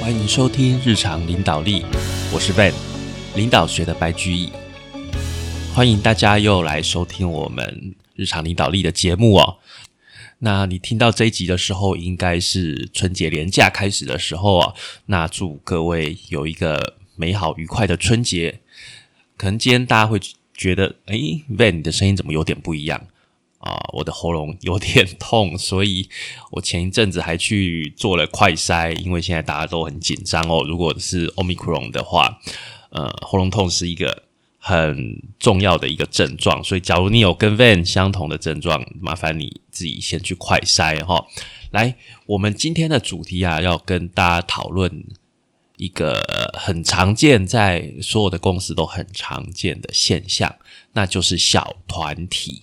欢迎收听日常领导力，我是 Van，领导学的白居易。欢迎大家又来收听我们日常领导力的节目哦。那你听到这一集的时候，应该是春节连假开始的时候啊。那祝各位有一个美好愉快的春节。可能今天大家会觉得，哎，Van，你的声音怎么有点不一样？啊，我的喉咙 有点痛，所以我前一阵子还去做了快筛，因为现在大家都很紧张哦。如果是 Omicron 的话，呃，喉咙痛是一个很重要的一个症状，所以假如你有跟 Van 相同的症状，麻烦你自己先去快筛哈。来，我们今天的主题啊，要跟大家讨论一个很常见在所有的公司都很常见的现象，那就是小团体。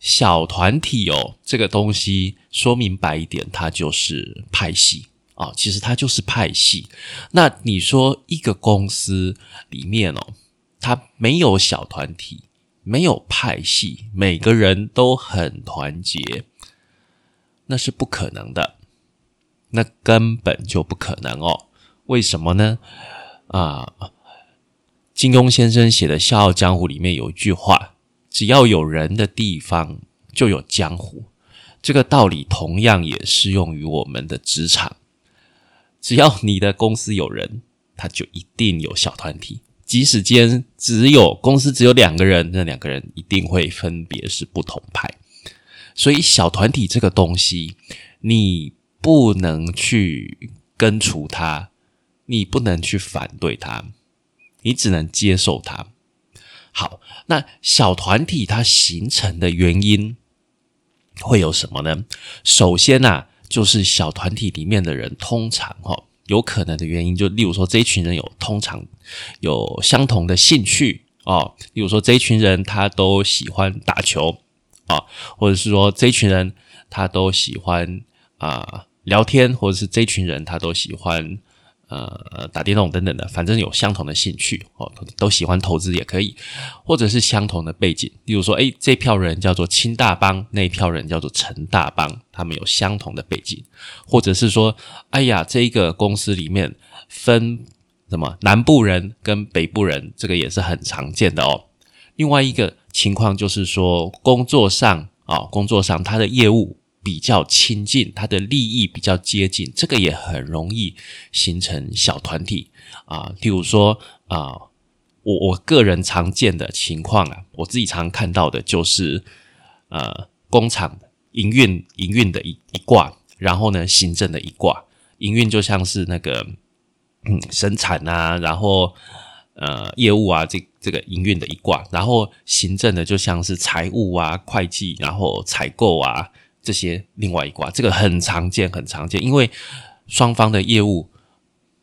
小团体哦，这个东西说明白一点，它就是派系啊。其实它就是派系。那你说一个公司里面哦，它没有小团体，没有派系，每个人都很团结，那是不可能的，那根本就不可能哦。为什么呢？啊，金庸先生写的《笑傲江湖》里面有一句话。只要有人的地方，就有江湖。这个道理同样也适用于我们的职场。只要你的公司有人，他就一定有小团体。即使间只有公司只有两个人，那两个人一定会分别是不同派。所以小团体这个东西，你不能去根除它，你不能去反对它，你只能接受它。好，那小团体它形成的原因会有什么呢？首先呐，就是小团体里面的人通常哈，有可能的原因就例如说这一群人有通常有相同的兴趣哦，例如说这一群人他都喜欢打球啊，或者是说这一群人他都喜欢啊聊天，或者是这一群人他都喜欢。呃，打电动等等的，反正有相同的兴趣哦，都喜欢投资也可以，或者是相同的背景，例如说，诶，这票人叫做清大帮，那票人叫做陈大帮，他们有相同的背景，或者是说，哎呀，这一个公司里面分什么南部人跟北部人，这个也是很常见的哦。另外一个情况就是说，工作上啊，工作上他的业务。比较亲近，他的利益比较接近，这个也很容易形成小团体啊。例如说啊，我我个人常见的情况啊，我自己常看到的就是呃，工厂营运营运的一一卦，然后呢，行政的一卦。营运就像是那个嗯生产啊，然后呃业务啊，这这个营运的一卦，然后行政的就像是财务啊、会计，然后采购啊。这些另外一卦，这个很常见，很常见，因为双方的业务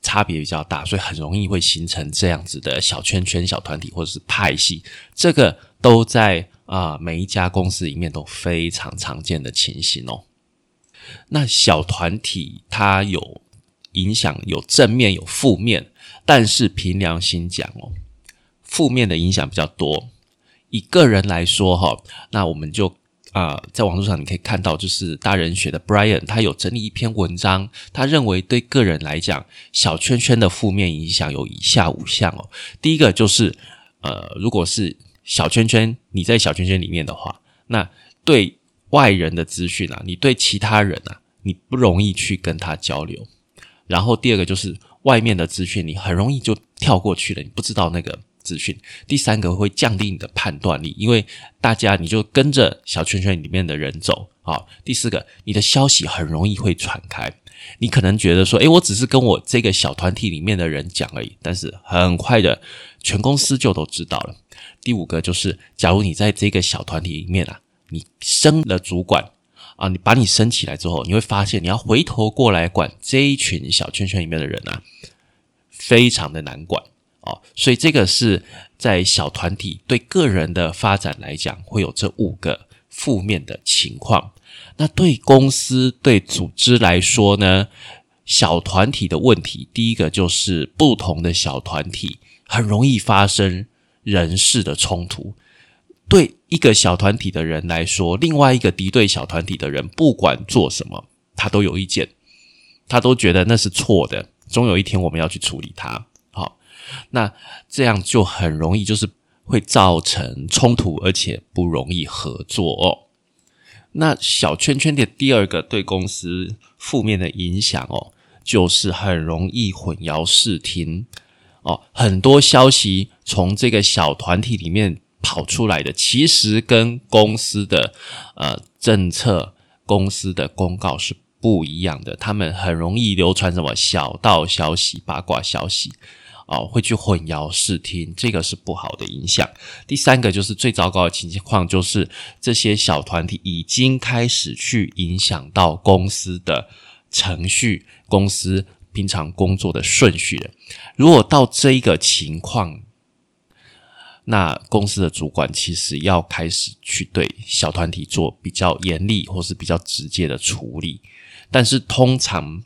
差别比较大，所以很容易会形成这样子的小圈圈、小团体或者是派系。这个都在啊每一家公司里面都非常常见的情形哦。那小团体它有影响，有正面，有负面，但是凭良心讲哦，负面的影响比较多。以个人来说哈，那我们就。啊，在网络上你可以看到，就是大人学的 Brian，他有整理一篇文章，他认为对个人来讲，小圈圈的负面影响有以下五项哦。第一个就是，呃，如果是小圈圈，你在小圈圈里面的话，那对外人的资讯啊，你对其他人啊，你不容易去跟他交流。然后第二个就是外面的资讯，你很容易就跳过去了，你不知道那个。资讯，第三个会降低你的判断力，因为大家你就跟着小圈圈里面的人走啊。第四个，你的消息很容易会传开，你可能觉得说，诶，我只是跟我这个小团体里面的人讲而已，但是很快的，全公司就都知道了。第五个就是，假如你在这个小团体里面啊，你升了主管啊，你把你升起来之后，你会发现你要回头过来管这一群小圈圈里面的人啊，非常的难管。哦，所以这个是在小团体对个人的发展来讲，会有这五个负面的情况。那对公司、对组织来说呢？小团体的问题，第一个就是不同的小团体很容易发生人事的冲突。对一个小团体的人来说，另外一个敌对小团体的人，不管做什么，他都有意见，他都觉得那是错的。总有一天我们要去处理它。那这样就很容易就是会造成冲突，而且不容易合作哦。那小圈圈的第二个对公司负面的影响哦，就是很容易混淆视听哦，很多消息从这个小团体里面跑出来的，其实跟公司的呃政策、公司的公告是不一样的，他们很容易流传什么小道消息、八卦消息。哦，会去混淆视听，这个是不好的影响。第三个就是最糟糕的情况，就是这些小团体已经开始去影响到公司的程序、公司平常工作的顺序了。如果到这一个情况，那公司的主管其实要开始去对小团体做比较严厉或是比较直接的处理，但是通常。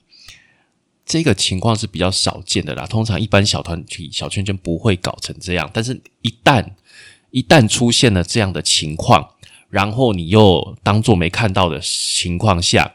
这个情况是比较少见的啦，通常一般小团体、小圈圈不会搞成这样。但是，一旦一旦出现了这样的情况，然后你又当做没看到的情况下，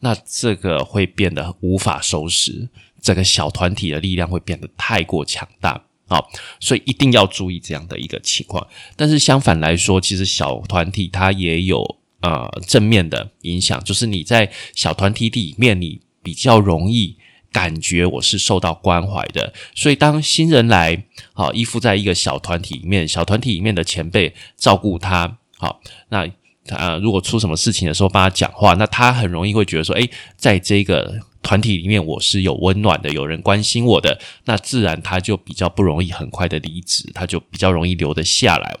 那这个会变得无法收拾，整个小团体的力量会变得太过强大啊！所以一定要注意这样的一个情况。但是相反来说，其实小团体它也有呃正面的影响，就是你在小团体里面，你比较容易。感觉我是受到关怀的，所以当新人来，好依附在一个小团体里面，小团体里面的前辈照顾他，好，那他如果出什么事情的时候帮他讲话，那他很容易会觉得说，诶，在这个团体里面我是有温暖的，有人关心我的，那自然他就比较不容易很快的离职，他就比较容易留得下来。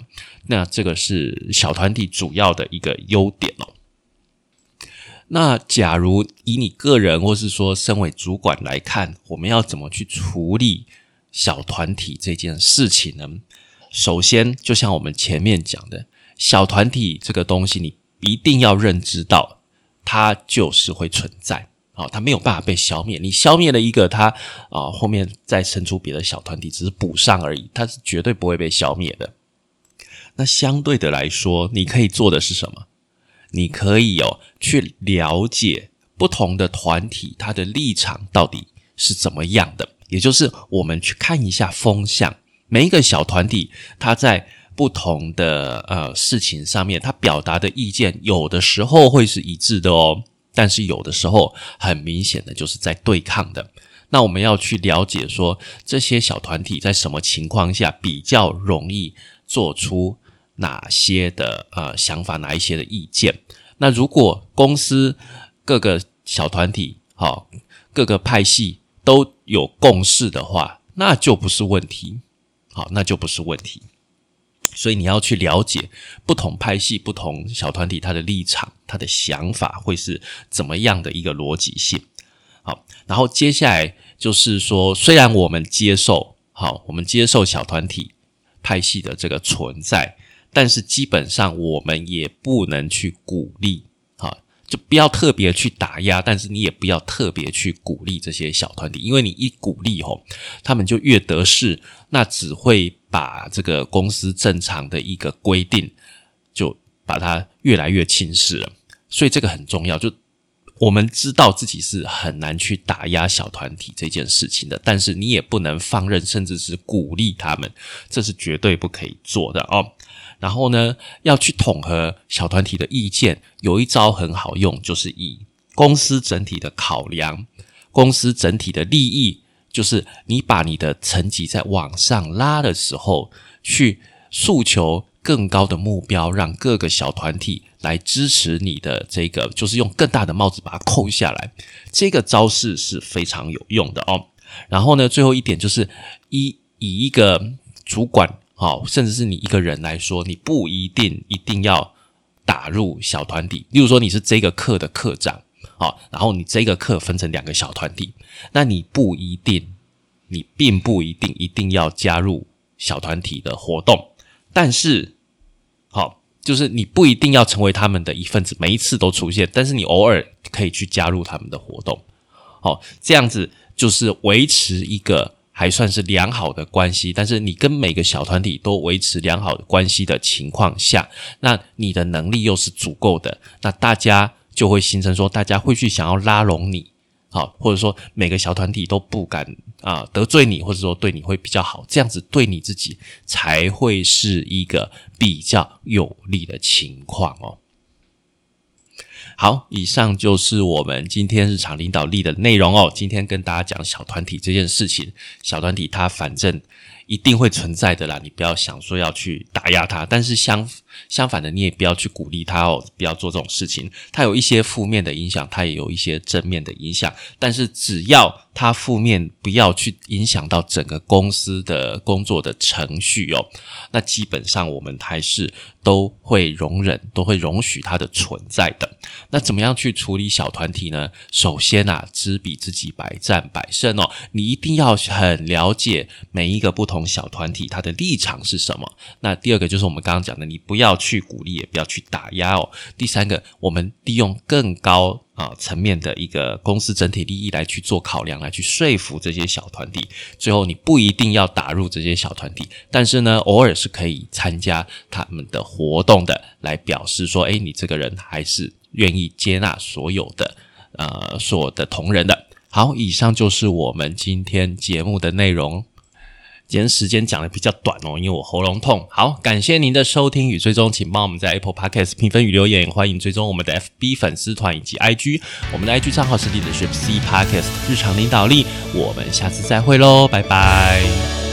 那这个是小团体主要的一个优点哦。那假如以你个人，或是说身为主管来看，我们要怎么去处理小团体这件事情呢？首先，就像我们前面讲的，小团体这个东西，你一定要认知到，它就是会存在，好，它没有办法被消灭。你消灭了一个，它啊，后面再生出别的小团体，只是补上而已，它是绝对不会被消灭的。那相对的来说，你可以做的是什么？你可以哦去了解不同的团体，它的立场到底是怎么样的，也就是我们去看一下风向。每一个小团体，它在不同的呃事情上面，它表达的意见，有的时候会是一致的哦，但是有的时候很明显的就是在对抗的。那我们要去了解说，这些小团体在什么情况下比较容易做出。哪些的呃想法，哪一些的意见？那如果公司各个小团体，好各个派系都有共识的话，那就不是问题，好，那就不是问题。所以你要去了解不同派系、不同小团体他的立场、他的想法会是怎么样的一个逻辑性。好，然后接下来就是说，虽然我们接受，好，我们接受小团体派系的这个存在。但是基本上我们也不能去鼓励，哈，就不要特别去打压，但是你也不要特别去鼓励这些小团体，因为你一鼓励吼，他们就越得势，那只会把这个公司正常的一个规定，就把它越来越轻视了。所以这个很重要，就我们知道自己是很难去打压小团体这件事情的，但是你也不能放任，甚至是鼓励他们，这是绝对不可以做的哦。然后呢，要去统合小团体的意见，有一招很好用，就是以公司整体的考量，公司整体的利益，就是你把你的层级在往上拉的时候，去诉求更高的目标，让各个小团体来支持你的这个，就是用更大的帽子把它扣下来。这个招式是非常有用的哦。然后呢，最后一点就是以以一个主管。好，甚至是你一个人来说，你不一定一定要打入小团体。例如说，你是这个课的课长，好，然后你这个课分成两个小团体，那你不一定，你并不一定一定要加入小团体的活动。但是，好，就是你不一定要成为他们的一份子，每一次都出现，但是你偶尔可以去加入他们的活动。好，这样子就是维持一个。还算是良好的关系，但是你跟每个小团体都维持良好的关系的情况下，那你的能力又是足够的，那大家就会形成说，大家会去想要拉拢你，好，或者说每个小团体都不敢啊得罪你，或者说对你会比较好，这样子对你自己才会是一个比较有利的情况哦。好，以上就是我们今天日常领导力的内容哦。今天跟大家讲小团体这件事情，小团体它反正一定会存在的啦，你不要想说要去打压它，但是相。相反的，你也不要去鼓励他哦，不要做这种事情。他有一些负面的影响，他也有一些正面的影响。但是只要他负面不要去影响到整个公司的工作的程序哦，那基本上我们还是都会容忍，都会容许它的存在的。那怎么样去处理小团体呢？首先啊，知彼知己，百战百胜哦。你一定要很了解每一个不同小团体它的立场是什么。那第二个就是我们刚刚讲的，你不要。去鼓励，也不要去打压哦。第三个，我们利用更高啊层面的一个公司整体利益来去做考量，来去说服这些小团体。最后，你不一定要打入这些小团体，但是呢，偶尔是可以参加他们的活动的，来表示说，哎，你这个人还是愿意接纳所有的呃所有的同仁的。好，以上就是我们今天节目的内容。今天时间讲的比较短哦，因为我喉咙痛。好，感谢您的收听与追踪，请帮我们在 Apple Podcast 评分与留言，欢迎追踪我们的 FB 粉丝团以及 IG，我们的 IG 账号是 Leadership C Podcast 日常领导力。我们下次再会喽，拜拜。